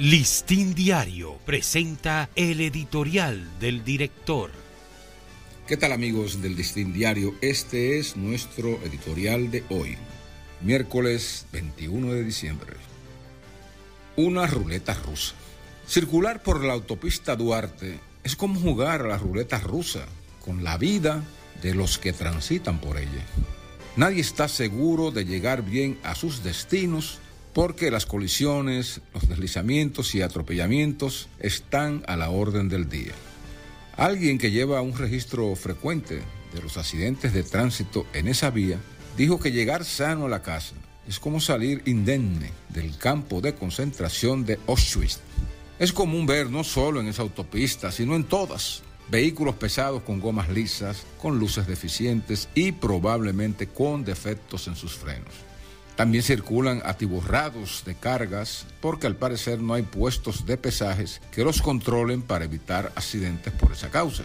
Listín Diario presenta el editorial del director. ¿Qué tal amigos del Listín Diario? Este es nuestro editorial de hoy, miércoles 21 de diciembre. Una ruleta rusa. Circular por la autopista Duarte es como jugar a la ruleta rusa con la vida de los que transitan por ella. Nadie está seguro de llegar bien a sus destinos porque las colisiones, los deslizamientos y atropellamientos están a la orden del día. Alguien que lleva un registro frecuente de los accidentes de tránsito en esa vía dijo que llegar sano a la casa es como salir indemne del campo de concentración de Auschwitz. Es común ver no solo en esa autopista, sino en todas, vehículos pesados con gomas lisas, con luces deficientes y probablemente con defectos en sus frenos. También circulan atiborrados de cargas porque al parecer no hay puestos de pesajes que los controlen para evitar accidentes por esa causa.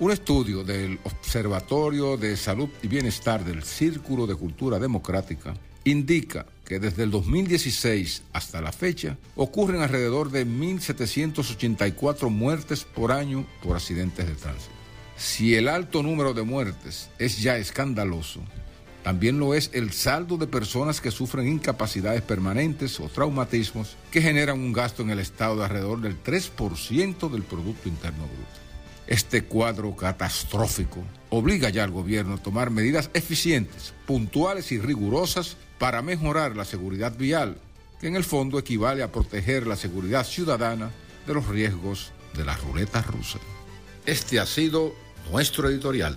Un estudio del Observatorio de Salud y Bienestar del Círculo de Cultura Democrática indica que desde el 2016 hasta la fecha ocurren alrededor de 1.784 muertes por año por accidentes de tránsito. Si el alto número de muertes es ya escandaloso, también lo es el saldo de personas que sufren incapacidades permanentes o traumatismos que generan un gasto en el Estado de alrededor del 3% del Producto Interno Bruto. Este cuadro catastrófico obliga ya al gobierno a tomar medidas eficientes, puntuales y rigurosas para mejorar la seguridad vial, que en el fondo equivale a proteger la seguridad ciudadana de los riesgos de la ruleta rusa. Este ha sido nuestro editorial.